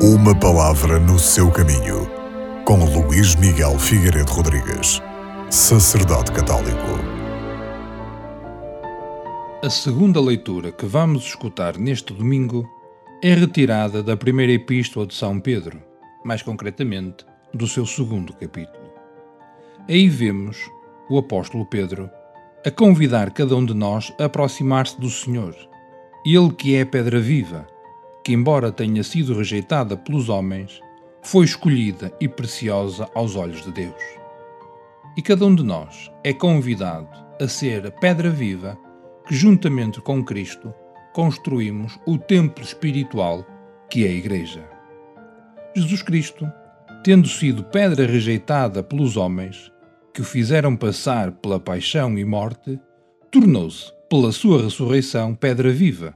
Uma palavra no seu caminho, com Luís Miguel Figueiredo Rodrigues, sacerdote católico. A segunda leitura que vamos escutar neste domingo é retirada da primeira epístola de São Pedro, mais concretamente do seu segundo capítulo. Aí vemos o apóstolo Pedro a convidar cada um de nós a aproximar-se do Senhor, ele que é a pedra viva que, embora tenha sido rejeitada pelos homens, foi escolhida e preciosa aos olhos de Deus. E cada um de nós é convidado a ser a pedra viva que, juntamente com Cristo, construímos o templo espiritual que é a Igreja. Jesus Cristo, tendo sido pedra rejeitada pelos homens, que o fizeram passar pela paixão e morte, tornou-se, pela sua ressurreição, pedra viva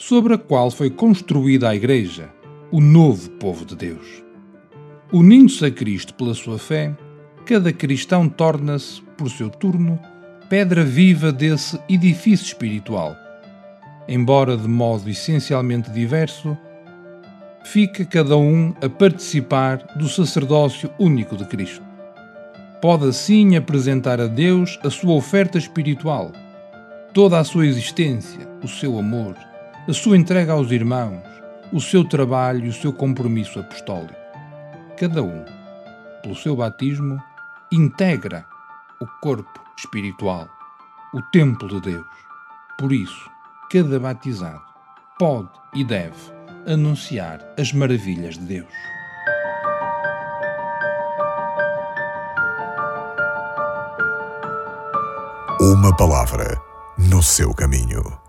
sobre a qual foi construída a Igreja, o novo povo de Deus. Unindo-se a Cristo pela sua fé, cada cristão torna-se, por seu turno, pedra viva desse edifício espiritual. Embora de modo essencialmente diverso, fica cada um a participar do sacerdócio único de Cristo. Pode assim apresentar a Deus a sua oferta espiritual, toda a sua existência, o seu amor, a sua entrega aos irmãos, o seu trabalho e o seu compromisso apostólico. Cada um, pelo seu batismo, integra o corpo espiritual, o templo de Deus. Por isso, cada batizado pode e deve anunciar as maravilhas de Deus. Uma palavra no seu caminho.